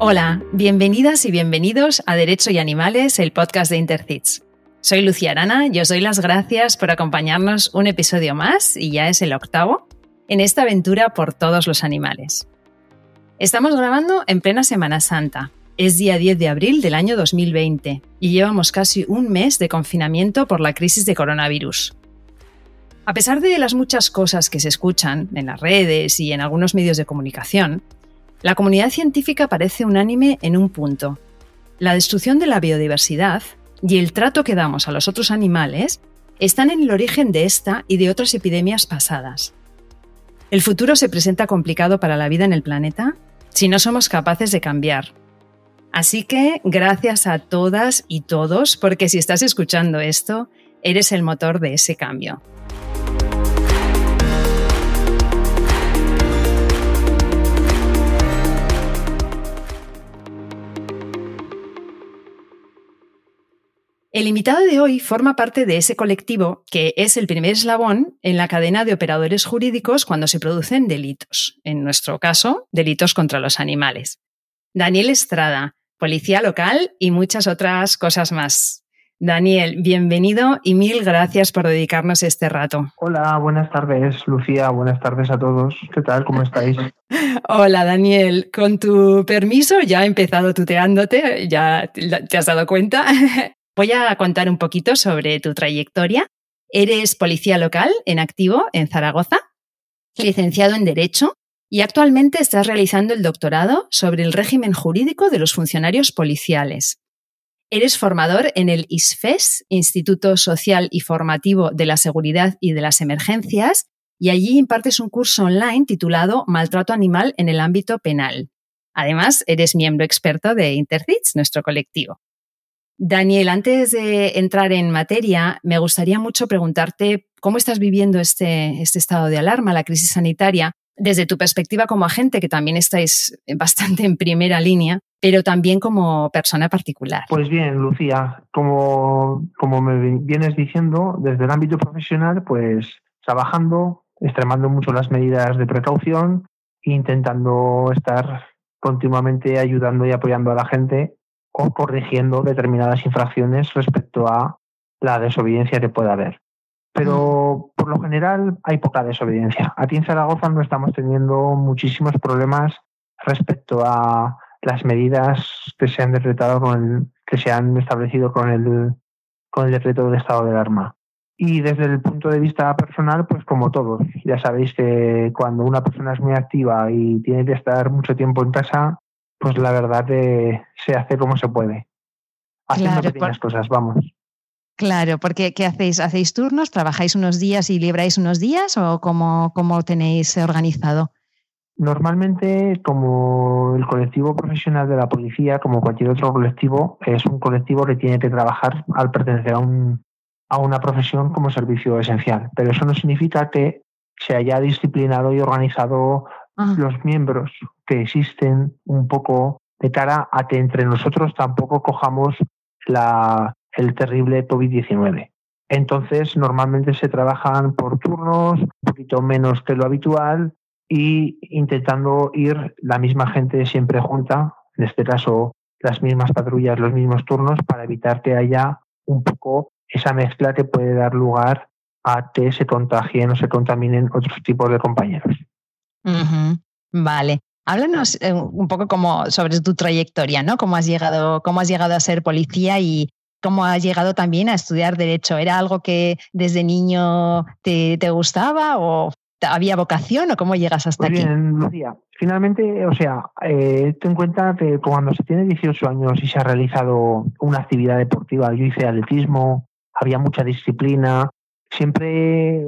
Hola, bienvenidas y bienvenidos a Derecho y Animales, el podcast de Intercits. Soy Lucía Arana y os doy las gracias por acompañarnos un episodio más, y ya es el octavo, en esta aventura por todos los animales. Estamos grabando en plena Semana Santa. Es día 10 de abril del año 2020 y llevamos casi un mes de confinamiento por la crisis de coronavirus. A pesar de las muchas cosas que se escuchan en las redes y en algunos medios de comunicación, la comunidad científica parece unánime en un punto. La destrucción de la biodiversidad y el trato que damos a los otros animales están en el origen de esta y de otras epidemias pasadas. El futuro se presenta complicado para la vida en el planeta si no somos capaces de cambiar. Así que gracias a todas y todos, porque si estás escuchando esto, eres el motor de ese cambio. El invitado de hoy forma parte de ese colectivo que es el primer eslabón en la cadena de operadores jurídicos cuando se producen delitos, en nuestro caso, delitos contra los animales. Daniel Estrada, policía local y muchas otras cosas más. Daniel, bienvenido y mil gracias por dedicarnos este rato. Hola, buenas tardes, Lucía. Buenas tardes a todos. ¿Qué tal? ¿Cómo estáis? Hola, Daniel. Con tu permiso, ya he empezado tuteándote, ya te has dado cuenta. Voy a contar un poquito sobre tu trayectoria. Eres policía local en activo en Zaragoza, licenciado en Derecho y actualmente estás realizando el doctorado sobre el régimen jurídico de los funcionarios policiales. Eres formador en el ISFES, Instituto Social y Formativo de la Seguridad y de las Emergencias, y allí impartes un curso online titulado Maltrato Animal en el ámbito penal. Además, eres miembro experto de Intercits, nuestro colectivo. Daniel, antes de entrar en materia, me gustaría mucho preguntarte cómo estás viviendo este, este estado de alarma, la crisis sanitaria, desde tu perspectiva como agente, que también estáis bastante en primera línea, pero también como persona particular. Pues bien, Lucía, como, como me vienes diciendo, desde el ámbito profesional, pues trabajando, extremando mucho las medidas de precaución, intentando estar continuamente ayudando y apoyando a la gente o corrigiendo determinadas infracciones respecto a la desobediencia que pueda haber. Pero por lo general hay poca desobediencia. Aquí en Zaragoza no estamos teniendo muchísimos problemas respecto a las medidas que se han decretado con el, que se han establecido con el, con el decreto de estado de alarma. Y desde el punto de vista personal, pues como todos, ya sabéis que cuando una persona es muy activa y tiene que estar mucho tiempo en casa, pues la verdad que se hace como se puede. Haciendo pequeñas cosas, vamos. Claro, porque ¿qué hacéis? ¿Hacéis turnos? ¿Trabajáis unos días y libráis unos días o cómo, cómo tenéis organizado? Normalmente, como el colectivo profesional de la policía, como cualquier otro colectivo, es un colectivo que tiene que trabajar al pertenecer a, un, a una profesión como servicio esencial. Pero eso no significa que se haya disciplinado y organizado Ah. los miembros que existen un poco de cara a que entre nosotros tampoco cojamos la, el terrible COVID-19. Entonces, normalmente se trabajan por turnos, un poquito menos que lo habitual, y intentando ir la misma gente siempre junta, en este caso las mismas patrullas, los mismos turnos, para evitar que haya un poco esa mezcla que puede dar lugar a que se contagien o se contaminen otros tipos de compañeros. Vale. Háblanos eh, un poco como sobre tu trayectoria, ¿no? Cómo has llegado, cómo has llegado a ser policía y cómo has llegado también a estudiar derecho. ¿Era algo que desde niño te, gustaba o había vocación o cómo llegas hasta aquí? Bien, Lucía. Finalmente, o sea, eh, ten en cuenta que cuando se tiene 18 años y se ha realizado una actividad deportiva, yo hice atletismo, había mucha disciplina, siempre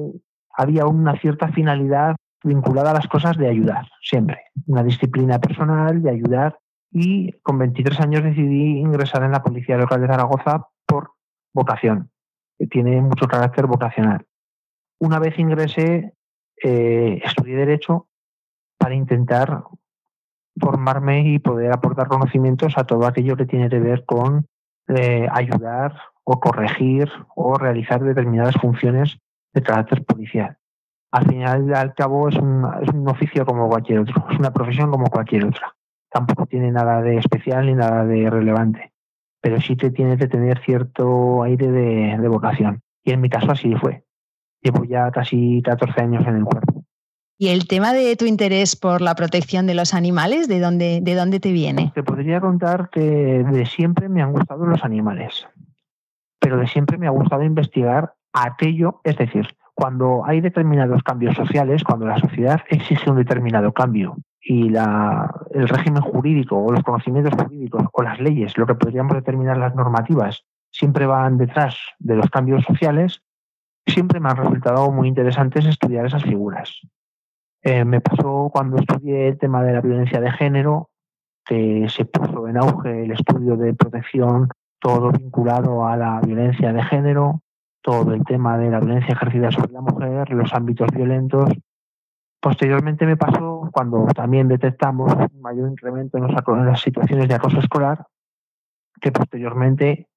había una cierta finalidad vinculada a las cosas de ayudar, siempre. Una disciplina personal de ayudar. Y con 23 años decidí ingresar en la Policía Local de Zaragoza por vocación, que tiene mucho carácter vocacional. Una vez ingresé, eh, estudié Derecho para intentar formarme y poder aportar conocimientos a todo aquello que tiene que ver con eh, ayudar o corregir o realizar determinadas funciones de carácter policial al final al cabo es un, es un oficio como cualquier otro, es una profesión como cualquier otra. tampoco tiene nada de especial ni nada de relevante, pero sí que tiene que tener cierto aire de, vocación. Y en mi caso así fue. Llevo ya casi 14 años en el cuerpo. ¿Y el tema de tu interés por la protección de los animales, de dónde, de dónde te viene? Te podría contar que de siempre me han gustado los animales, pero de siempre me ha gustado investigar aquello, es decir, cuando hay determinados cambios sociales, cuando la sociedad exige un determinado cambio y el régimen jurídico o los conocimientos jurídicos o las leyes, lo que podríamos determinar las normativas, siempre van detrás de los cambios sociales, siempre me han resultado muy interesantes estudiar esas figuras. Eh, me pasó cuando estudié el tema de la violencia de género, que se puso en auge el estudio de protección, todo vinculado a la violencia de género, todo el tema de la violencia ejercida sobre la mujer, los ámbitos violentos. Posteriormente me pasó cuando también detectamos un mayor incremento en, las situaciones de acoso escolar, que posteriormente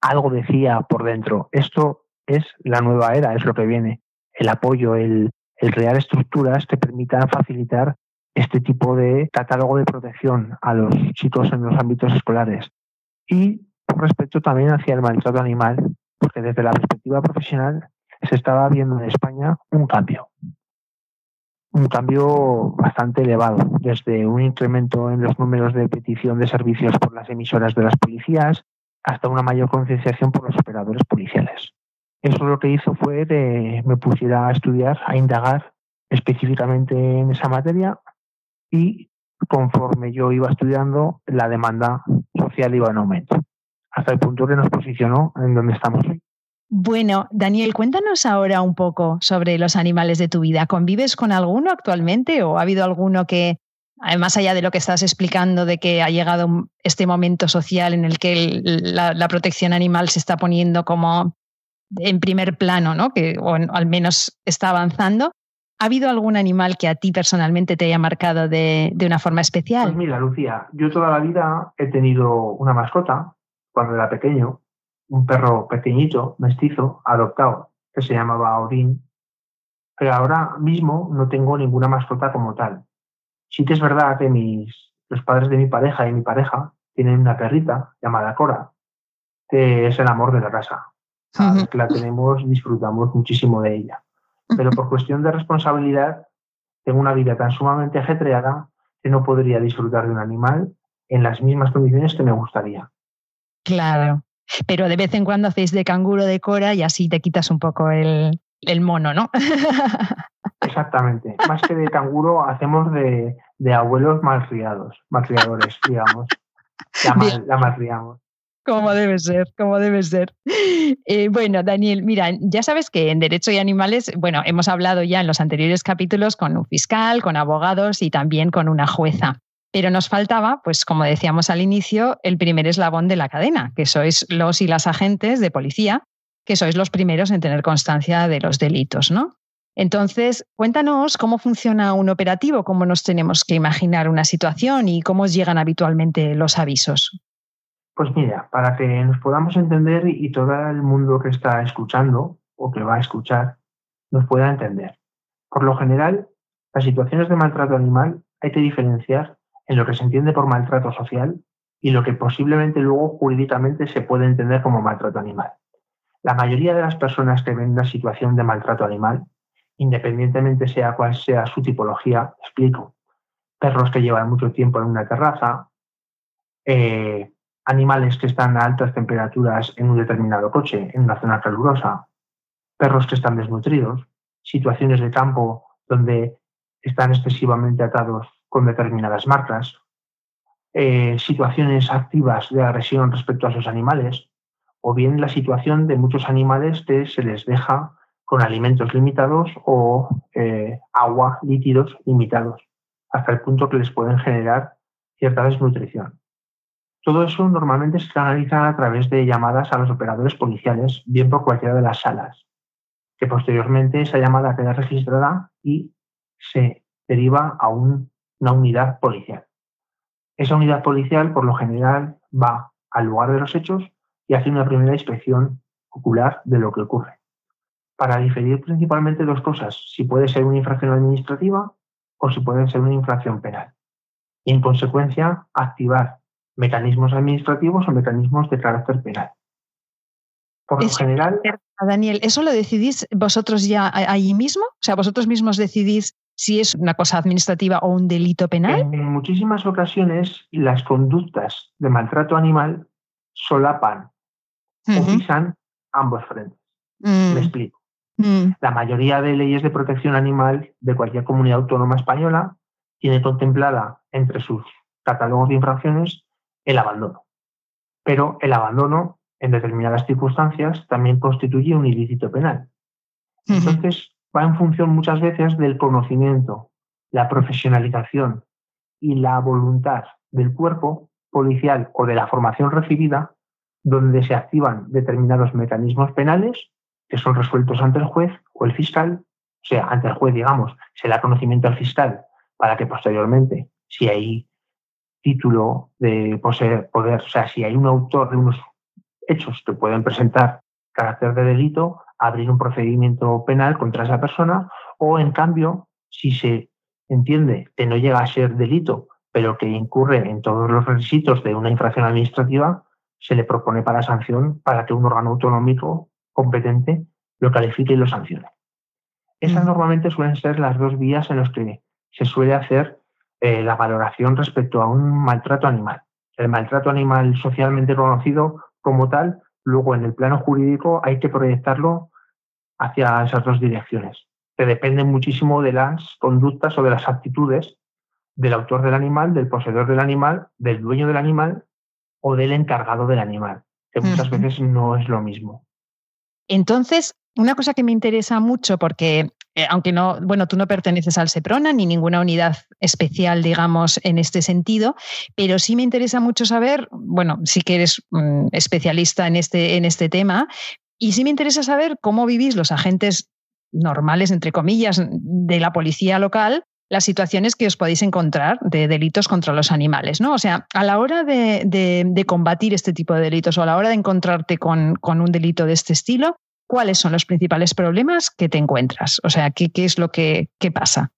algo decía por dentro, esto es la nueva era, es lo que viene, el apoyo, el, el crear estructuras que permitan facilitar este tipo de catálogo de protección a los chicos en los ámbitos escolares. Y respecto también hacia el maltrato animal, porque desde la perspectiva profesional se estaba viendo en España un cambio. Un cambio bastante elevado, desde un incremento en los números de petición de servicios por las emisoras de las policías hasta una mayor concienciación por los operadores policiales. Eso lo que hizo fue que me pusiera a estudiar, a indagar específicamente en esa materia y conforme yo iba estudiando, la demanda social iba en aumento hasta el punto que nos posicionó en donde estamos hoy. Bueno, Daniel, cuéntanos ahora un poco sobre los animales de tu vida. ¿Convives con alguno actualmente o ha habido alguno que, más allá de lo que estás explicando, de que ha llegado este momento social en el que la, protección animal se está poniendo como en primer plano, ¿no? que, o al menos está avanzando, ¿Ha habido algún animal que a ti personalmente te haya marcado de, de, una forma especial? Pues mira, Lucía, yo toda la vida he tenido una mascota cuando era pequeño, un perro pequeñito, mestizo, adoptado, que se llamaba Orin, pero ahora mismo no tengo ninguna mascota como tal. Sí que es verdad que mis, los padres de mi pareja y mi pareja tienen una perrita llamada Cora, que es el amor de la casa. que la tenemos, disfrutamos muchísimo de ella. Pero por cuestión de responsabilidad, tengo una vida tan sumamente ajetreada que no podría disfrutar de un animal en las mismas condiciones que me gustaría. Claro. Pero de vez en cuando hacéis de canguro de Cora y así te quitas un poco el, mono, ¿no? Exactamente. Más que de canguro, hacemos de, abuelos malcriados, malcriadores, digamos. La, malcriamos. Como debe ser, como debe ser. Eh, bueno, Daniel, mira, ya sabes que en Derecho y Animales, bueno, hemos hablado ya en los anteriores capítulos con un fiscal, con abogados y también con una jueza. Pero nos faltaba, pues como decíamos al inicio, el primer eslabón de la cadena, que sois los y las agentes de policía, que sois los primeros en tener constancia de los delitos, ¿no? Entonces, cuéntanos cómo funciona un operativo, cómo nos tenemos que imaginar una situación y cómo os llegan habitualmente los avisos. Pues mira, para que nos podamos entender y todo el mundo que está escuchando o que va a escuchar nos pueda entender. Por lo general, las situaciones de maltrato animal hay que diferenciar en lo que se entiende por maltrato social y lo que posiblemente luego jurídicamente se puede entender como maltrato animal. La mayoría de las personas que ven una situación de maltrato animal, independientemente sea cual sea su tipología, explico, perros que llevan mucho tiempo en una terraza, eh, animales que están a altas temperaturas en un determinado coche, en una zona calurosa, perros que están desnutridos, situaciones de campo donde están excesivamente atados con determinadas marcas, eh, situaciones activas de agresión respecto a sus animales, o bien la situación de muchos animales que se les deja con alimentos limitados o eh, agua, líquidos limitados, hasta el punto que les pueden generar cierta desnutrición. Todo eso normalmente se canaliza a través de llamadas a los operadores policiales, bien por cualquiera de las salas, que posteriormente esa llamada queda registrada y se deriva a un una unidad policial. Esa unidad policial, por lo general, va al lugar de los hechos y hace una primera inspección ocular de lo que ocurre. Para diferir principalmente dos cosas, si puede ser una infracción administrativa o si puede ser una infracción penal. y, en consecuencia, activar mecanismos administrativos o mecanismos de carácter penal. Por lo general. Daniel, ¿eso lo decidís vosotros ya allí mismo? O sea, vosotros mismos decidís si es una cosa administrativa o un delito penal. En muchísimas ocasiones, las conductas de maltrato animal solapan o pisan ambos frentes. Me mm. explico. Mm. La mayoría de leyes de protección animal de cualquier comunidad autónoma española tiene contemplada entre sus catálogos de infracciones el abandono. Pero el abandono, en determinadas circunstancias, también constituye un ilícito penal. Entonces, va en función muchas veces del conocimiento, la profesionalización y la voluntad del cuerpo policial o de la formación recibida, donde se activan determinados mecanismos penales que son resueltos ante el juez o el fiscal, o sea, ante el juez, digamos, se da conocimiento al fiscal para que posteriormente, si hay título de poseer poder, o sea, si hay un autor de unos hechos que pueden presentar carácter de delito, abrir un procedimiento penal contra esa persona, o en cambio, si se entiende que no llega a ser delito, pero que incurre en todos los requisitos de una infracción administrativa, se le propone para sanción para que un órgano autonómico competente lo califique y lo sancione. Esas normalmente suelen ser las dos vías en las que se suele hacer eh, la valoración respecto a un maltrato animal. El maltrato animal socialmente conocido como tal, luego en el plano jurídico hay que proyectarlo hacia esas dos direcciones, que dependen muchísimo de las conductas o de las actitudes del autor del animal, del poseedor del animal, del dueño del animal o del encargado del animal, que muchas veces no es lo mismo. Entonces, una cosa que me interesa mucho, porque eh, aunque no, bueno, tú no perteneces al SEPRONA ni ninguna unidad especial, digamos, en este sentido, pero sí me interesa mucho saber, bueno, sí que eres mm, especialista en este, en este tema, y sí me interesa saber cómo vivís los agentes normales, entre comillas, de la policía local, las situaciones que os podéis encontrar de delitos contra los animales, ¿no? O sea, a la hora de, combatir este tipo de delitos o a la hora de encontrarte con, con un delito de este estilo, ¿cuáles son los principales problemas que te encuentras? O sea, ¿qué, qué es lo que pasa?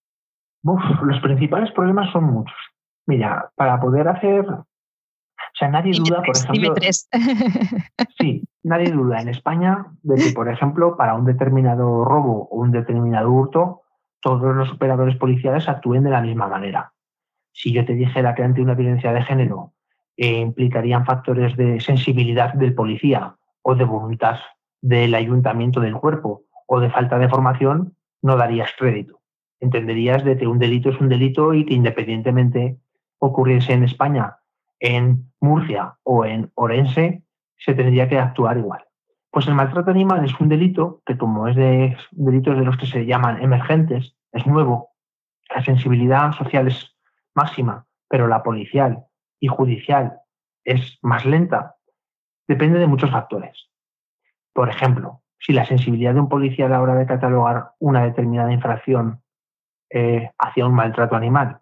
los principales problemas son muchos. Mira, para poder hacer... O sea, nadie duda, por ejemplo... sí, nadie duda en España de que, por ejemplo, para un determinado robo o un determinado hurto, todos los operadores policiales actúen de la misma manera. Si yo te dijera que ante una violencia de género eh, implicarían factores de sensibilidad del policía o de voluntad del ayuntamiento del cuerpo o de falta de formación, no darías crédito. Entenderías de que un delito es un delito y que independientemente ocurriese en España, en Murcia o en Orense, se tendría que actuar igual. Pues el maltrato animal es un delito que como es de delitos de los que se llaman emergentes, es nuevo, la sensibilidad social es máxima, pero la policial y judicial es más lenta, depende de muchos factores. Por ejemplo, si la sensibilidad de un policía a la hora de catalogar una determinada infracción eh, hacia un maltrato animal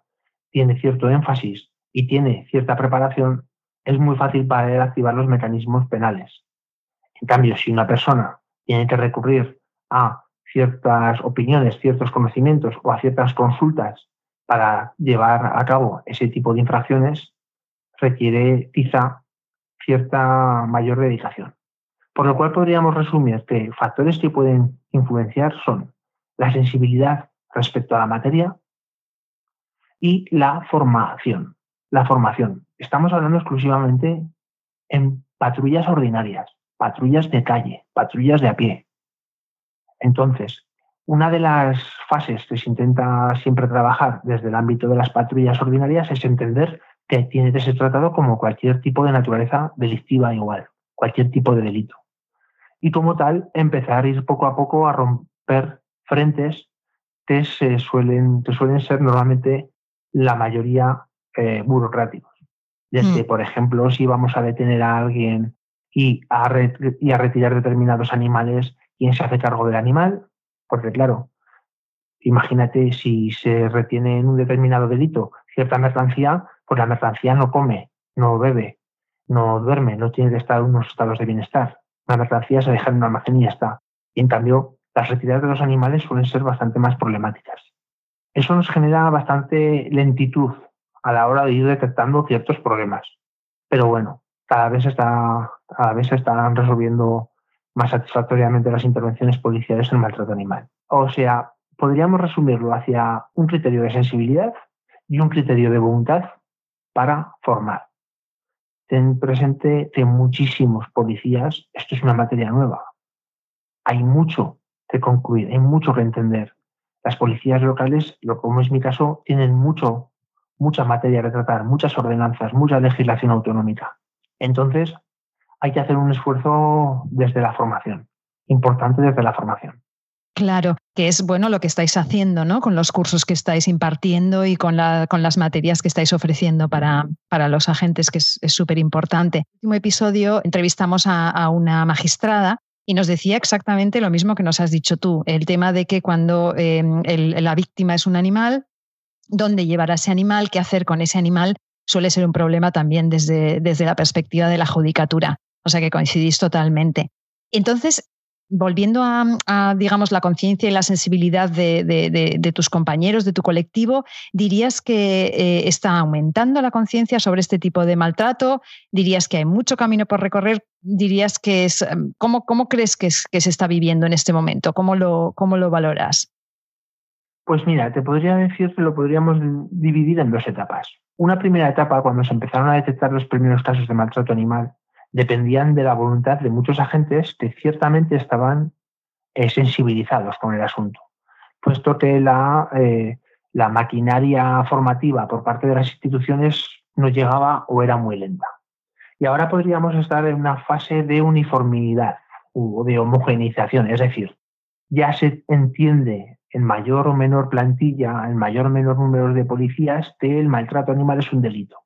tiene cierto énfasis y tiene cierta preparación, es muy fácil para él activar los mecanismos penales. En cambio, si una persona tiene que recurrir a ciertas opiniones, ciertos conocimientos o a ciertas consultas para llevar a cabo ese tipo de infracciones, requiere quizá cierta mayor dedicación. Por lo cual podríamos resumir que factores que pueden influenciar son la sensibilidad respecto a la materia y la formación. La formación. Estamos hablando exclusivamente en patrullas ordinarias, patrullas de calle, patrullas de a pie. Entonces, una de las fases que se intenta siempre trabajar desde el ámbito de las patrullas ordinarias es entender que tiene que ser tratado como cualquier tipo de naturaleza delictiva igual, cualquier tipo de delito y como tal empezar a ir poco a poco a romper frentes que, se suelen, que suelen ser normalmente la mayoría eh, burocráticos. Desde, mm. por ejemplo, si vamos a detener a alguien y a, y a retirar determinados animales, ¿quién se hace cargo del animal? Porque claro, imagínate si se retiene en un determinado delito cierta mercancía, pues la mercancía no come, no bebe, no duerme, no tiene que estar en unos estados de bienestar la mercancía se deja en un almacén y ya está. Y en cambio, las retiradas de los animales suelen ser bastante más problemáticas. Eso nos genera bastante lentitud a la hora de ir detectando ciertos problemas. Pero bueno, cada vez, está, cada vez se están resolviendo más satisfactoriamente las intervenciones policiales en maltrato animal. O sea, podríamos resumirlo hacia un criterio de sensibilidad y un criterio de voluntad para formar. Ten presente que muchísimos policías, esto es una materia nueva. Hay mucho que concluir, hay mucho que entender. Las policías locales, como es mi caso, tienen mucho, mucha materia que tratar, muchas ordenanzas, mucha legislación autonómica. Entonces, hay que hacer un esfuerzo desde la formación, importante desde la formación. Claro, que es bueno lo que estáis haciendo, ¿no? Con los cursos que estáis impartiendo y con, la, con las materias que estáis ofreciendo para, para los agentes, que es súper importante. En el último episodio entrevistamos a, una magistrada y nos decía exactamente lo mismo que nos has dicho tú, el tema de que cuando em, la víctima es un animal, dónde llevar a ese animal, qué hacer con ese animal, suele ser un problema también desde, desde la perspectiva de la judicatura. O sea que coincidís totalmente. Entonces, volviendo a, digamos, la conciencia y la sensibilidad de, tus compañeros, de tu colectivo, ¿dirías que eh, está aumentando la conciencia sobre este tipo de maltrato? ¿Dirías que hay mucho camino por recorrer? ¿Dirías que es, em, ¿cómo, cómo crees que, que, se está viviendo en este momento? ¿Cómo lo, cómo lo valoras? Pues mira, te podría decir que lo podríamos dividir en dos etapas. Una primera etapa, cuando se empezaron a detectar los primeros casos de maltrato animal, dependían de la voluntad de muchos agentes que ciertamente estaban eh, sensibilizados con el asunto, puesto que eh, la maquinaria formativa por parte de las instituciones no llegaba o era muy lenta. Y ahora podríamos estar en una fase de uniformidad o de homogeneización, es decir, ya se entiende en mayor o menor plantilla, en mayor o menor número de policías, que el maltrato animal es un delito.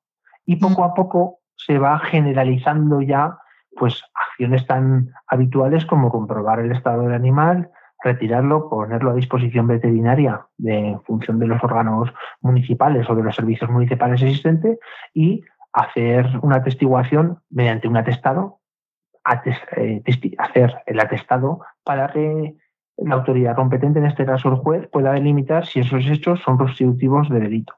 Y poco a poco se va generalizando ya pues acciones tan habituales como comprobar el estado del animal, retirarlo, ponerlo a disposición veterinaria de función de los órganos municipales o de los servicios municipales existentes y hacer una atestiguación mediante un atestado, eh, hacer el atestado para que la autoridad competente, en este caso el juez, pueda delimitar si esos hechos son constitutivos de delito.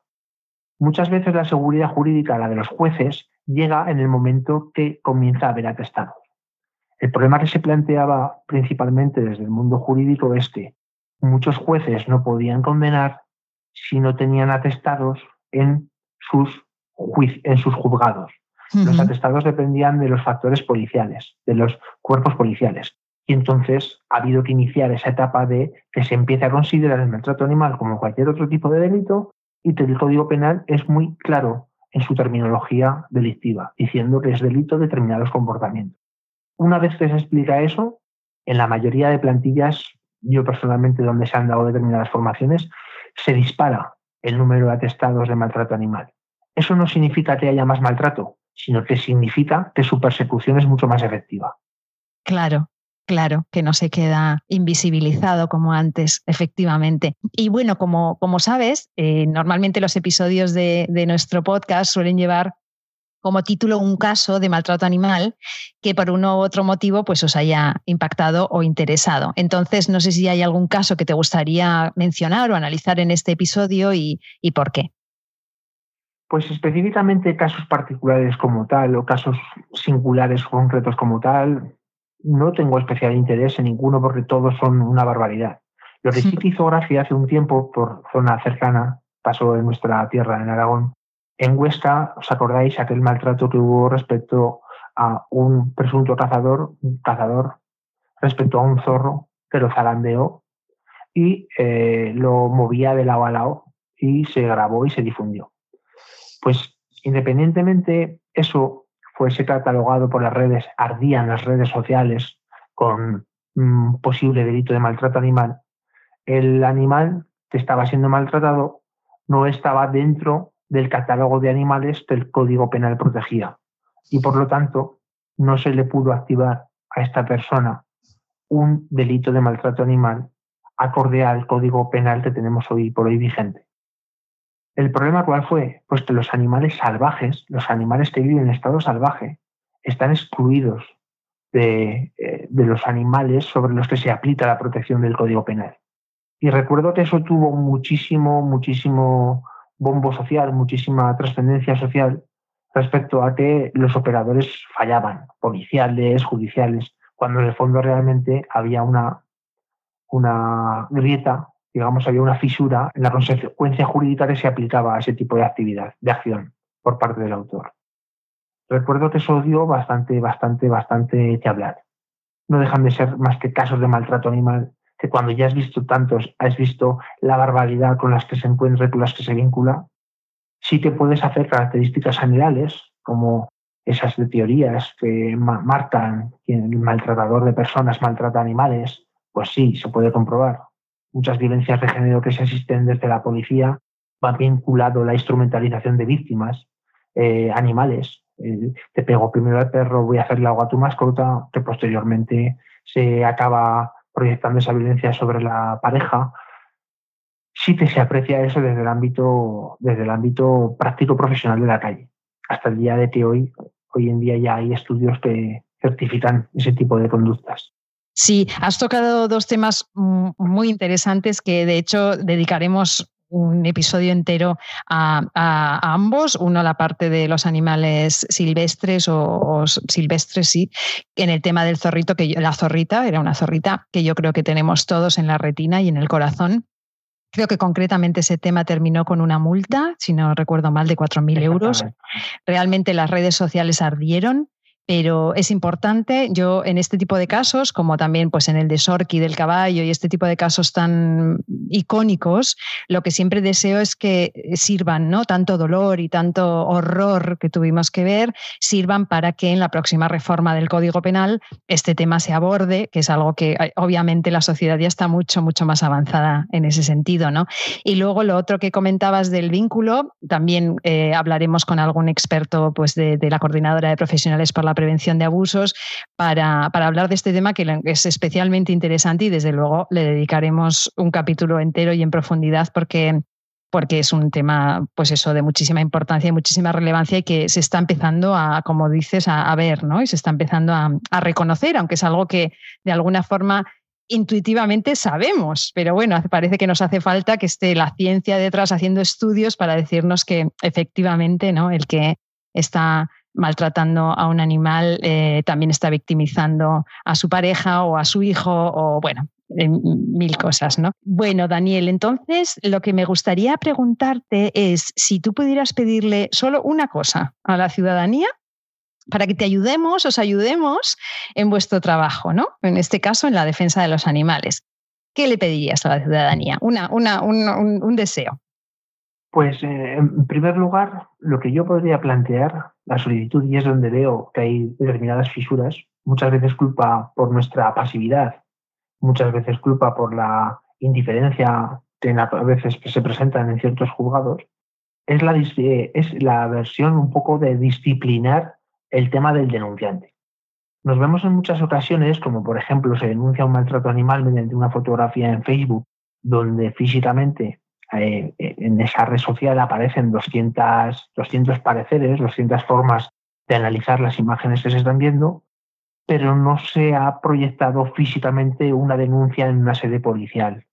Muchas veces la seguridad jurídica, la de los jueces, llega en el momento que comienza a haber atestados. El problema que se planteaba principalmente desde el mundo jurídico es que muchos jueces no podían condenar si no tenían atestados en sus, en sus juzgados. Los atestados dependían de los factores policiales, de los cuerpos policiales. Y entonces ha habido que iniciar esa etapa de que se empiece a considerar el maltrato animal como cualquier otro tipo de delito y el Código Penal es muy claro en su terminología delictiva, diciendo que es delito determinados comportamientos. Una vez que se explica eso, en la mayoría de plantillas, yo personalmente donde se han dado determinadas formaciones, se dispara el número de atestados de maltrato animal. Eso no significa que haya más maltrato, sino que significa que su persecución es mucho más efectiva. Claro, Claro, que no se queda invisibilizado como antes, efectivamente. Y bueno, como, como sabes, eh, normalmente los episodios de, nuestro podcast suelen llevar como título un caso de maltrato animal que por uno u otro motivo pues os haya impactado o interesado. Entonces, no sé si hay algún caso que te gustaría mencionar o analizar en este episodio y, y por qué. Pues específicamente casos particulares como tal o casos singulares concretos como tal, no tengo especial interés en ninguno porque todos son una barbaridad. Lo que sí que hizo gracia hace un tiempo, por zona cercana, pasó en nuestra tierra, en Aragón, en Huesca, ¿os acordáis aquel maltrato que hubo respecto a un presunto cazador, un cazador, respecto a un zorro que lo zarandeó y eh, lo movía de lado a lado y se grabó y se difundió? Pues independientemente eso fuese catalogado por las redes, ardían las redes sociales con un posible delito de maltrato animal, el animal que estaba siendo maltratado no estaba dentro del catálogo de animales que el Código Penal protegía. Y por lo tanto, no se le pudo activar a esta persona un delito de maltrato animal acorde al Código Penal que tenemos hoy por hoy vigente. ¿El problema cuál fue? Pues que los animales salvajes, los animales que viven en estado salvaje, están excluidos de, eh, de, los animales sobre los que se aplica la protección del Código Penal. Y recuerdo que eso tuvo muchísimo, muchísimo bombo social, muchísima trascendencia social respecto a que los operadores fallaban, policiales, judiciales, cuando en el fondo realmente había una, una grieta, digamos, había una fisura en la consecuencia jurídica que se aplicaba a ese tipo de actividad, de acción por parte del autor. Recuerdo que eso dio bastante, bastante, bastante que hablar. No dejan de ser más que casos de maltrato animal que cuando ya has visto tantos, has visto la barbaridad con las que se encuentra, con las que se vincula, sí que puedes hacer características generales, como esas de teorías que marcan que el maltratador de personas maltrata animales, pues sí, se puede comprobar. Muchas violencias de género que se asisten desde la policía van vinculado a la instrumentalización de víctimas, eh, animales. Te pego primero al perro, voy a hacerle algo a tu mascota, que posteriormente se acaba proyectando esa violencia sobre la pareja, sí que se aprecia eso desde el ámbito, desde el ámbito práctico profesional de la calle. Hasta el día de que hoy, hoy en día ya hay estudios que certifican ese tipo de conductas. Sí, has tocado dos temas muy interesantes que de hecho dedicaremos un episodio entero a, ambos, uno a la parte de los animales silvestres o, silvestres, sí, en el tema del zorrito, que la zorrita, era una zorrita que yo creo que tenemos todos en la retina y en el corazón. Creo que concretamente ese tema terminó con una multa, si no recuerdo mal, de 4.000 euros. Realmente las redes sociales ardieron pero es importante. Yo en este tipo de casos, como también pues en el de Sorki del caballo y este tipo de casos tan icónicos, lo que siempre deseo es que sirvan, ¿no? Tanto dolor y tanto horror que tuvimos que ver, sirvan para que en la próxima reforma del Código Penal este tema se aborde, que es algo que eh, obviamente la sociedad ya está mucho, mucho más avanzada en ese sentido, ¿no? Y luego lo otro que comentabas del vínculo, también eh, hablaremos con algún experto pues, de, la Coordinadora de Profesionales por la prevención de abusos, para, hablar de este tema que es especialmente interesante y desde luego le dedicaremos un capítulo entero y en profundidad porque porque es un tema, pues eso, de muchísima importancia y muchísima relevancia y que se está empezando a, como dices, a, ver, ¿no? Y se está empezando a, a, reconocer, aunque es algo que de alguna forma intuitivamente sabemos, pero bueno, parece que nos hace falta que esté la ciencia detrás haciendo estudios para decirnos que efectivamente, ¿no? El que está maltratando a un animal eh, también está victimizando a su pareja o a su hijo o bueno, mil cosas, ¿no? Bueno, Daniel, entonces lo que me gustaría preguntarte es si tú pudieras pedirle solo una cosa a la ciudadanía para que te ayudemos, os ayudemos en vuestro trabajo, ¿no? En este caso, en la defensa de los animales. ¿Qué le pedirías a la ciudadanía? Una, una, un deseo. Pues eh, en primer lugar, lo que yo podría plantear, la solicitud, y es donde veo que hay determinadas fisuras, muchas veces culpa por nuestra pasividad, muchas veces culpa por la indiferencia que a veces se presentan en ciertos juzgados, es la, es la versión un poco de disciplinar el tema del denunciante. Nos vemos en muchas ocasiones, como por ejemplo se denuncia un maltrato animal mediante una fotografía en Facebook, donde físicamente eh, en esa red social aparecen 200, 200 pareceres, 200 formas de analizar las imágenes que se están viendo, pero no se ha proyectado físicamente una denuncia en una sede policial.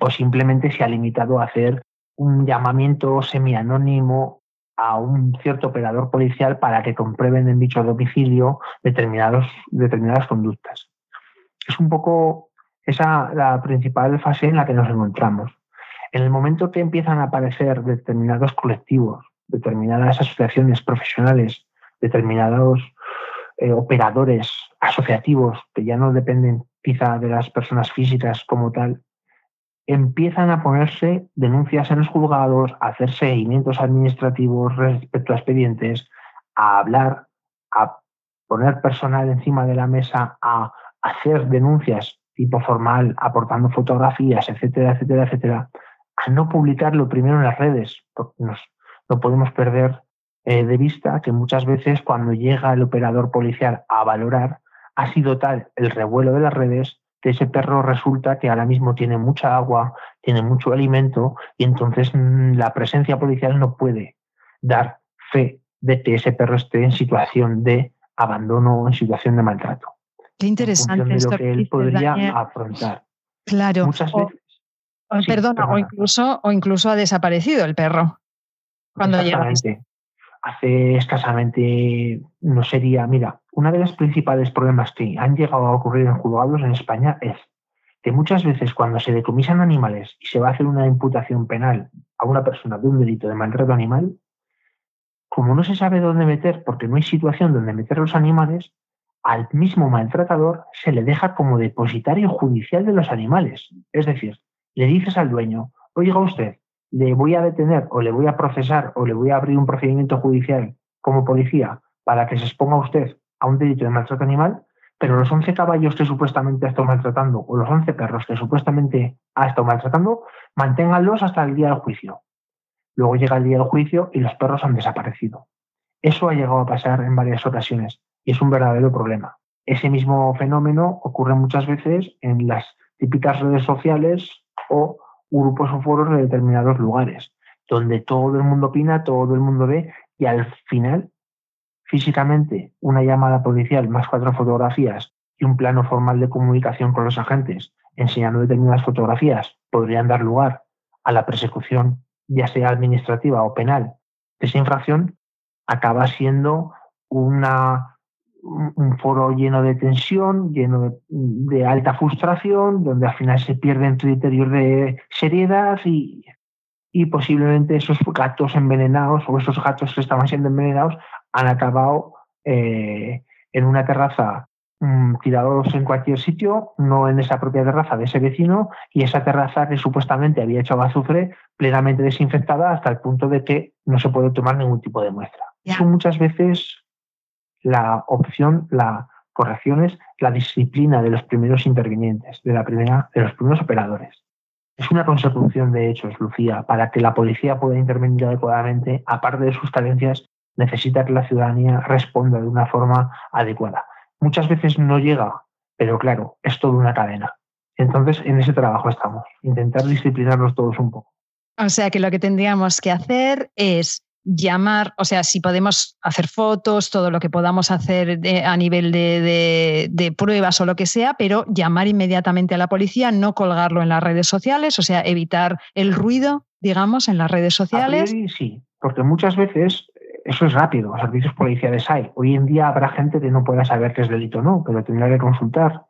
O simplemente se ha limitado a hacer un llamamiento semianónimo a un cierto operador policial para que comprueben en dicho domicilio determinados, determinadas conductas. Es un poco esa la principal fase en la que nos encontramos. En el momento que empiezan a aparecer determinados colectivos, determinadas asociaciones profesionales, determinados eh, operadores asociativos que ya no dependen quizá de las personas físicas como tal, empiezan a ponerse denuncias en los juzgados, a hacer seguimientos administrativos respecto a expedientes, a hablar, a poner personal encima de la mesa, a hacer denuncias tipo formal, aportando fotografías, etcétera, etcétera, etcétera, a no publicarlo primero en las redes, porque nos, no podemos perder eh, de vista que muchas veces cuando llega el operador policial a valorar, ha sido tal el revuelo de las redes que ese perro resulta que ahora mismo tiene mucha agua, tiene mucho alimento y entonces mm, la presencia policial no puede dar fe de que ese perro esté en situación de abandono o en situación de maltrato. Qué interesante. En de lo que él podría afrontar. Claro. Muchas veces perdona, o incluso, o incluso ha desaparecido el perro cuando llega. Hace escasamente, no sería, mira, una de las principales problemas que han llegado a ocurrir en juzgados en España es que muchas veces cuando se decomisan animales y se va a hacer una imputación penal a una persona de un delito de maltrato animal, como no se sabe dónde meter, porque no hay situación donde meter los animales, al mismo maltratador se le deja como depositario judicial de los animales. Es decir, le dices al dueño, oiga usted, le voy a detener o le voy a procesar o le voy a abrir un procedimiento judicial como policía para que se exponga usted a un delito de maltrato animal, pero los 11 caballos que supuestamente ha estado maltratando o los 11 perros que supuestamente ha estado maltratando, manténganlos hasta el día del juicio. Luego llega el día del juicio y los perros han desaparecido. Eso ha llegado a pasar en varias ocasiones y es un verdadero problema. Ese mismo fenómeno ocurre muchas veces en las típicas redes sociales o grupos o foros de determinados lugares, donde todo el mundo opina, todo el mundo ve y al final, físicamente, una llamada policial más cuatro fotografías y un plano formal de comunicación con los agentes enseñando determinadas fotografías podrían dar lugar a la persecución, ya sea administrativa o penal, de esa infracción, acaba siendo una un foro lleno de tensión, lleno de, alta frustración, donde al final se pierden criterios de seriedad y, posiblemente esos gatos envenenados o esos gatos que estaban siendo envenenados han acabado eh, en una terraza mm, tirados en cualquier sitio, no en esa propia terraza de ese vecino, y esa terraza que supuestamente había hecho azufre plenamente desinfectada hasta el punto de que no se puede tomar ningún tipo de muestra. Eso muchas veces la opción, la corrección es la disciplina de los primeros intervinientes, de, la primera, de los primeros operadores. Es una consecución de hechos, Lucía. Para que la policía pueda intervenir adecuadamente, aparte de sus carencias, necesita que la ciudadanía responda de una forma adecuada. Muchas veces no llega, pero claro, es toda una cadena. Entonces, en ese trabajo estamos, intentar disciplinarnos todos un poco. O sea que lo que tendríamos que hacer es llamar, o sea, si podemos hacer fotos, todo lo que podamos hacer a nivel de, pruebas o lo que sea, pero llamar inmediatamente a la policía, no colgarlo en las redes sociales, o sea, evitar el ruido, digamos, en las redes sociales. sí, porque muchas veces eso es rápido, los servicios policiales hay. Hoy en día habrá gente que no pueda saber qué es delito o no, pero tendrá que consultar.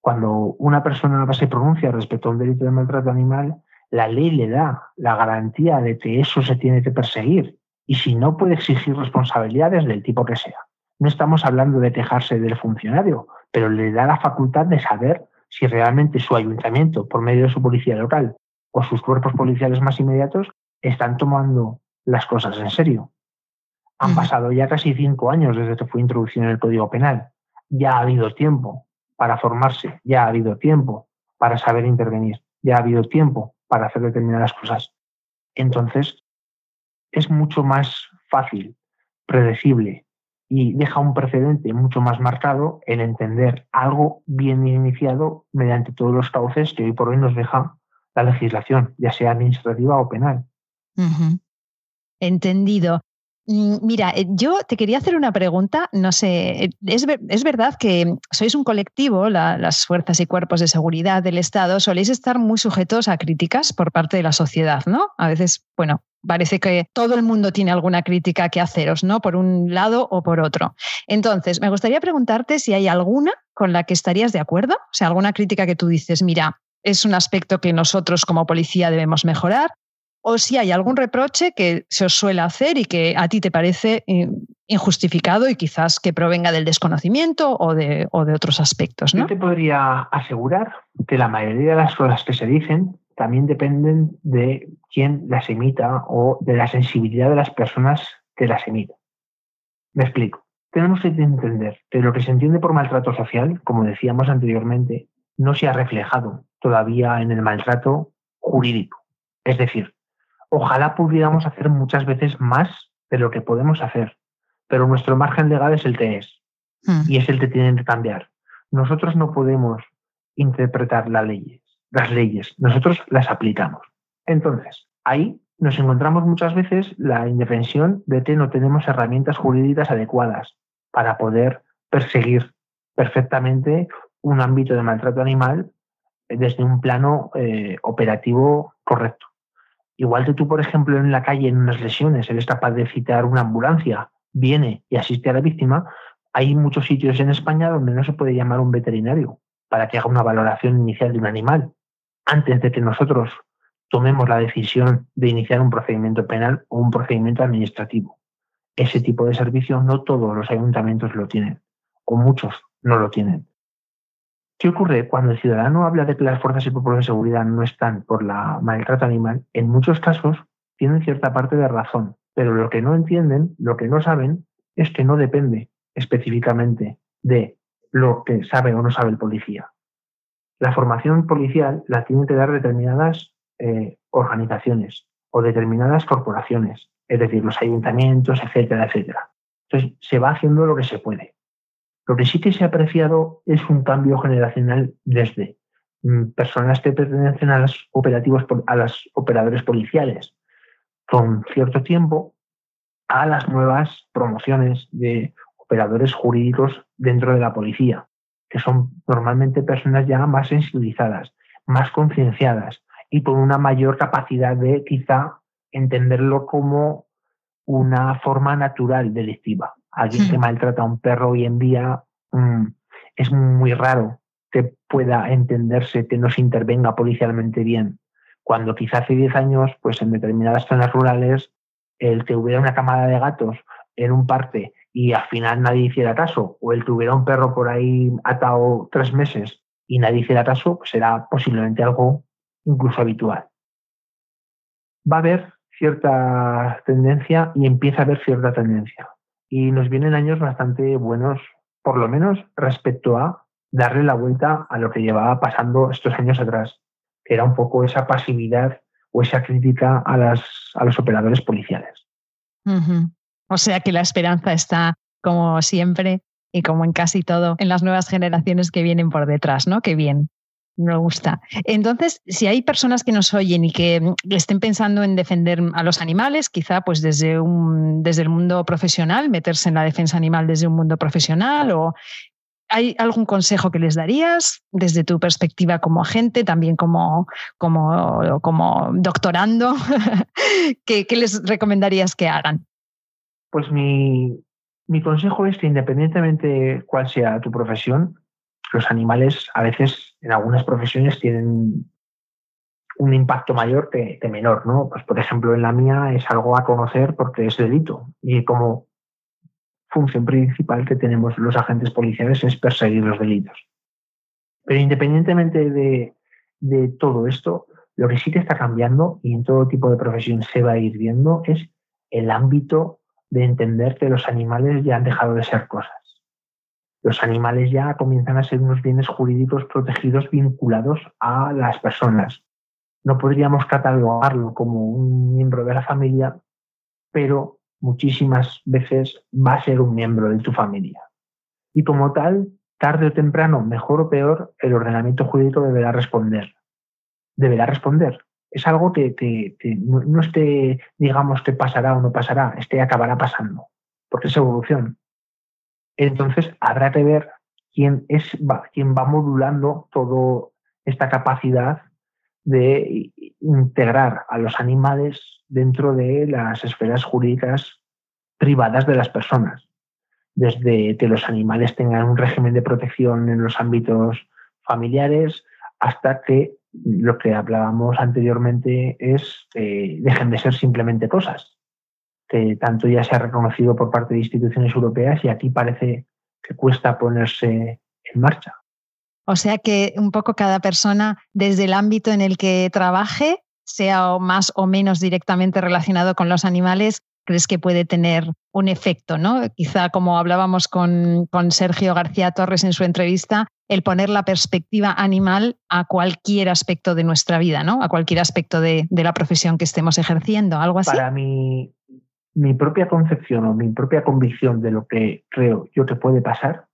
Cuando una persona se pronuncia respecto a un delito de maltrato animal, la ley le da la garantía de que eso se tiene que perseguir y si no puede exigir responsabilidades del tipo que sea. No estamos hablando de quejarse del funcionario, pero le da la facultad de saber si realmente su ayuntamiento, por medio de su policía local o sus cuerpos policiales más inmediatos, están tomando las cosas en serio. Han pasado ya casi cinco años desde que fue introducido en el Código Penal. Ya ha habido tiempo para formarse, ya ha habido tiempo para saber intervenir, ya ha habido tiempo para hacer determinadas cosas. Entonces, es mucho más fácil, predecible y deja un precedente mucho más marcado en entender algo bien iniciado mediante todos los cauces que hoy por hoy nos deja la legislación, ya sea administrativa o penal. Entendido. Mm, mira, eh, yo te quería hacer una pregunta. No sé, eh, es, es verdad que sois un colectivo, las fuerzas y cuerpos de seguridad del Estado, soléis estar muy sujetos a críticas por parte de la sociedad, ¿no? A veces, bueno, parece que todo el mundo tiene alguna crítica que haceros, ¿no? Por un lado o por otro. Entonces, me gustaría preguntarte si hay alguna con la que estarías de acuerdo, o sea, alguna crítica que tú dices, mira, es un aspecto que nosotros como policía debemos mejorar, o si hay algún reproche que se os suele hacer y que a ti te parece eh, injustificado y quizás que provenga del desconocimiento o de, otros aspectos. ¿no? Yo te podría asegurar que la mayoría de las cosas que se dicen también dependen de quién las emita o de la sensibilidad de las personas que las emiten. Me explico. Tenemos que entender que lo que se entiende por maltrato social, como decíamos anteriormente, no se ha reflejado todavía en el maltrato jurídico. Es decir, ojalá pudiéramos hacer muchas veces más de lo que podemos hacer, pero nuestro margen legal es el que es hmm. y es el que tienen que cambiar. Nosotros no podemos interpretar la ley las leyes, nosotros las aplicamos. Entonces, ahí nos encontramos muchas veces la indefensión de que no tenemos herramientas jurídicas adecuadas para poder perseguir perfectamente un ámbito de maltrato animal desde un plano eh, operativo correcto. Igual que tú, por ejemplo, en la calle, en unas lesiones, eres capaz de citar una ambulancia, viene y asiste a la víctima, hay muchos sitios en España donde no se puede llamar un veterinario para que haga una valoración inicial de un animal antes de que nosotros tomemos la decisión de iniciar un procedimiento penal o un procedimiento administrativo. Ese tipo de servicio no todos los ayuntamientos lo tienen, o muchos no lo tienen. ¿Qué ocurre cuando el ciudadano habla de que las fuerzas y cuerpos de seguridad no están por la maltrato animal? En muchos casos tienen cierta parte de razón, pero lo que no entienden, lo que no saben, es que no depende específicamente de lo que sabe o no sabe el policía. La formación policial la tienen que dar determinadas eh, organizaciones o determinadas corporaciones, es decir, los ayuntamientos, etcétera, etcétera. Entonces, se va haciendo lo que se puede. Lo que sí que se ha apreciado es un cambio generacional desde mm, personas que pertenecen a los operativos, a los operadores policiales con cierto tiempo a las nuevas promociones de operadores jurídicos dentro de la policía, que son normalmente personas ya más sensibilizadas, más concienciadas y con una mayor capacidad de quizá entenderlo como una forma natural delictiva. Alguien que hmm. maltrata a un perro hoy en día mm, es muy raro que pueda entenderse que no se intervenga policialmente bien. Cuando quizá hace 10 años, pues en determinadas zonas rurales, el que hubiera una camada de gatos en un parque y al final nadie hiciera caso, o el que hubiera un perro por ahí atado tres meses y nadie hiciera caso, pues será posiblemente algo incluso habitual. Va a haber cierta tendencia y empieza a haber cierta tendencia. Y nos vienen años bastante buenos, por lo menos respecto a darle la vuelta a lo que llevaba pasando estos años atrás, que era un poco esa pasividad o esa crítica a, las, a los operadores policiales. O sea que la esperanza está, como siempre y como en casi todo, en las nuevas generaciones que vienen por detrás, ¿no? Qué bien. Me gusta. Entonces, si hay personas que nos oyen y que estén pensando en defender a los animales, quizá pues desde, un, desde el mundo profesional, meterse en la defensa animal desde un mundo profesional o ¿Hay algún consejo que les darías desde tu perspectiva como agente, también como, como, como doctorando? ¿Qué, ¿Qué, les recomendarías que hagan? Pues mi, mi consejo es que independientemente cuál sea tu profesión, los animales a veces en algunas profesiones tienen un impacto mayor que, menor, ¿no? Pues por ejemplo en la mía es algo a conocer porque es delito y como función principal que tenemos los agentes policiales es perseguir los delitos. Pero independientemente de, de todo esto, lo que sí que está cambiando y en todo tipo de profesión se va a ir viendo es el ámbito de entender que los animales ya han dejado de ser cosas. Los animales ya comienzan a ser unos bienes jurídicos protegidos vinculados a las personas. No podríamos catalogarlo como un miembro de la familia, pero muchísimas veces va a ser un miembro de tu familia. Y como tal, tarde o temprano, mejor o peor, el ordenamiento jurídico deberá responder. Deberá responder es algo que, no, esté, digamos, que pasará o no pasará, este acabará pasando, porque es evolución. Entonces habrá que ver quién, es, va, quién va modulando toda esta capacidad de integrar a los animales dentro de las esferas jurídicas privadas de las personas, desde que los animales tengan un régimen de protección en los ámbitos familiares hasta que lo que hablábamos anteriormente es eh, dejen de ser simplemente cosas, que tanto ya se ha reconocido por parte de instituciones europeas y aquí parece que cuesta ponerse en marcha. O sea que un poco cada persona, desde el ámbito en el que trabaje, sea más o menos directamente relacionado con los animales, crees que puede tener un efecto, ¿no? Quizá como hablábamos con, con Sergio García Torres en su entrevista, el poner la perspectiva animal a cualquier aspecto de nuestra vida, ¿no? A cualquier aspecto de, la profesión que estemos ejerciendo, algo así. Para mi, mi propia concepción o mi propia convicción de lo que creo yo que puede pasar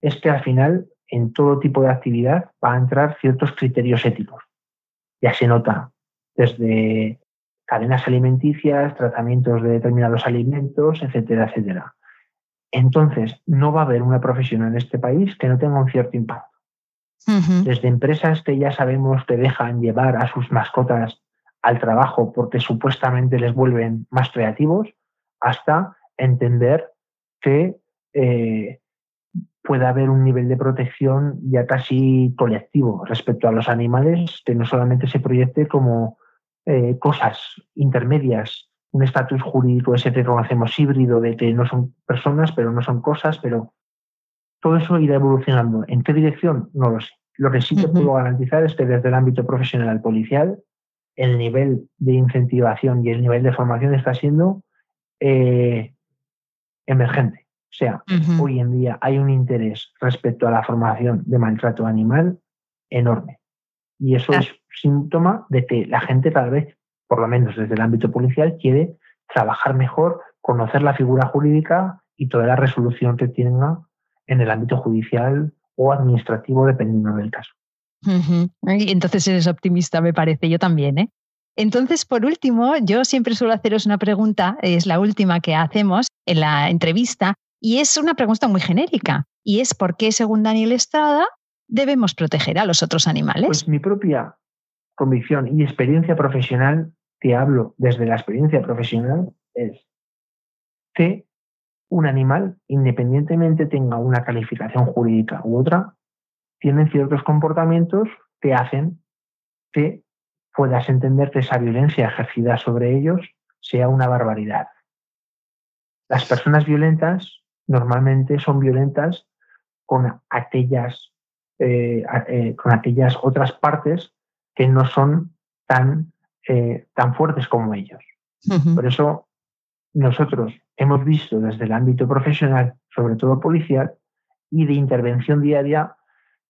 es que al final en todo tipo de actividad va a entrar ciertos criterios éticos. Ya se nota desde cadenas alimenticias, tratamientos de determinados alimentos, etcétera, etcétera. Entonces, no va a haber una profesión en este país que no tenga un cierto impacto. Desde empresas que ya sabemos que dejan llevar a sus mascotas al trabajo porque supuestamente les vuelven más creativos, hasta entender que eh, puede haber un nivel de protección ya casi colectivo respecto a los animales, que no solamente se proyecte como eh, cosas intermedias, un estatus jurídico ese que conocemos híbrido de que no son personas, pero no son cosas, pero todo eso irá evolucionando. ¿En qué dirección? No lo sé. Lo que sí te puedo garantizar es que desde el ámbito profesional policial, el nivel de incentivación y el nivel de formación está siendo eh, emergente. O sea, hoy en día hay un interés respecto a la formación de maltrato animal enorme. Y eso es síntoma de que la gente cada vez, por lo menos desde el ámbito policial, quiere trabajar mejor, conocer la figura jurídica y toda la resolución que tenga en el ámbito judicial o administrativo, dependiendo del caso. Entonces eres optimista, me parece, yo también. ¿eh? Entonces, por último, yo siempre suelo haceros una pregunta, es la última que hacemos en la entrevista, y es una pregunta muy genérica, y es ¿por qué, según Daniel Estrada, debemos proteger a los otros animales? Pues mi propia convicción y experiencia profesional, te hablo desde la experiencia profesional, es que un animal, independientemente tenga una calificación jurídica u otra, tiene ciertos comportamientos que hacen que puedas entender que esa violencia ejercida sobre ellos sea una barbaridad. Las personas violentas normalmente son violentas con aquellas, eh, eh, con aquellas otras partes que no son tan, eh, tan fuertes como ellos. Por eso nosotros hemos visto desde el ámbito profesional, sobre todo policial, y de intervención diaria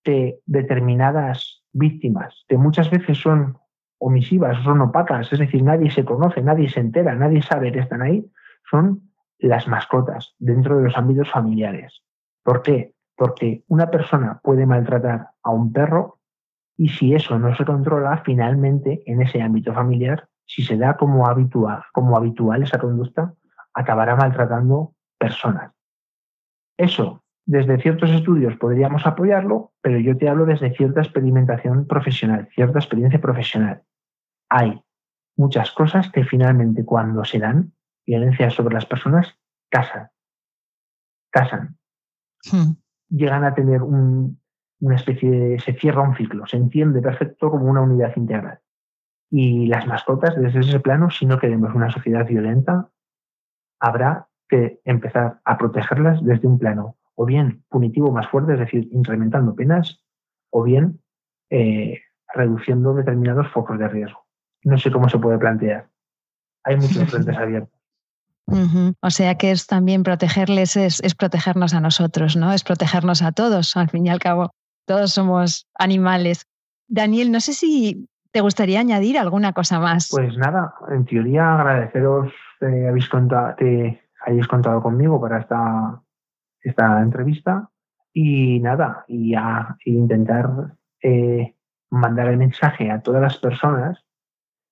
de determinadas víctimas, que muchas veces son omisivas, son opacas, es decir, nadie se conoce, nadie se entera, nadie sabe que están ahí, son las mascotas dentro de los ámbitos familiares. ¿Por qué? Porque una persona puede maltratar a un perro y si eso no se controla, finalmente en ese ámbito familiar, si se da como habitual, como habitual esa conducta, acabará maltratando personas. Eso, desde ciertos estudios podríamos apoyarlo, pero yo te hablo desde cierta experimentación profesional, cierta experiencia profesional. Hay muchas cosas que finalmente cuando se dan violencia sobre las personas, casan. Casan. Hmm. Llegan a tener una especie de... se cierra un ciclo, se entiende perfecto como una unidad integral. Y las mascotas, desde ese plano, si no queremos una sociedad violenta, habrá que empezar a protegerlas desde un plano o bien punitivo más fuerte, es decir, incrementando penas, o bien eh, reduciendo determinados focos de riesgo. No sé cómo se puede plantear. Hay muchos frentes abiertos. O sea que es también protegerles, es, es, protegernos a nosotros, ¿no? Es protegernos a todos. Al fin y al cabo, todos somos animales. Daniel, no sé si te gustaría añadir alguna cosa más. Pues nada, en teoría agradeceros que, habéis contado, hayáis contado conmigo para esta, esta entrevista y nada, y a, intentar eh, mandar el mensaje a todas las personas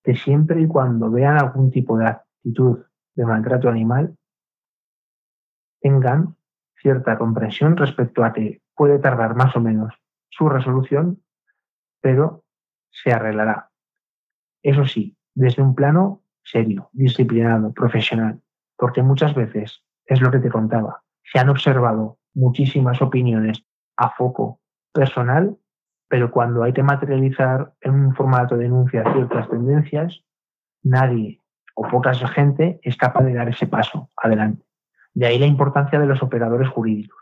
que siempre y cuando vean algún tipo de actitud de maltrato animal, tengan cierta comprensión respecto a que puede tardar más o menos su resolución, pero se arreglará. Eso sí, desde un plano serio, disciplinado, profesional, porque muchas veces, es lo que te contaba, se han observado muchísimas opiniones a foco personal, pero cuando hay que materializar en un formato de denuncia ciertas tendencias, nadie o poca gente es capaz de dar ese paso adelante. De ahí la importancia de los operadores jurídicos.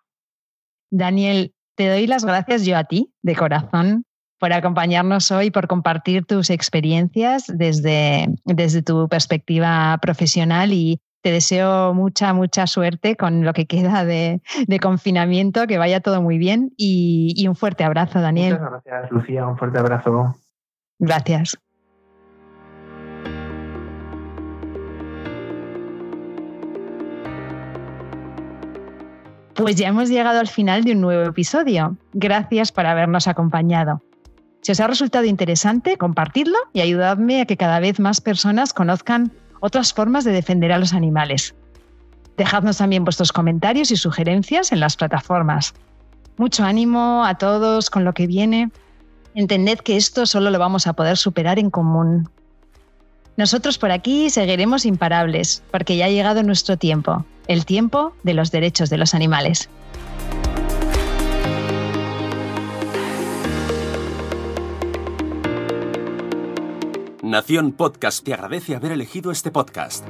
Daniel, te doy las gracias yo a ti, de corazón, por acompañarnos hoy, por compartir tus experiencias desde, desde tu perspectiva profesional y te deseo mucha, mucha suerte con lo que queda de, confinamiento, que vaya todo muy bien y, un fuerte abrazo, Daniel. Muchas gracias, Lucía, un fuerte abrazo. Gracias. Pues ya hemos llegado al final de un nuevo episodio. Gracias por habernos acompañado. Si os ha resultado interesante, compartidlo y ayudadme a que cada vez más personas conozcan otras formas de defender a los animales. Dejadnos también vuestros comentarios y sugerencias en las plataformas. Mucho ánimo a todos con lo que viene. Entended que esto solo lo vamos a poder superar en común. Nosotros por aquí seguiremos imparables, porque ya ha llegado nuestro tiempo, el tiempo de los derechos de los animales. Nación Podcast te agradece haber elegido este podcast.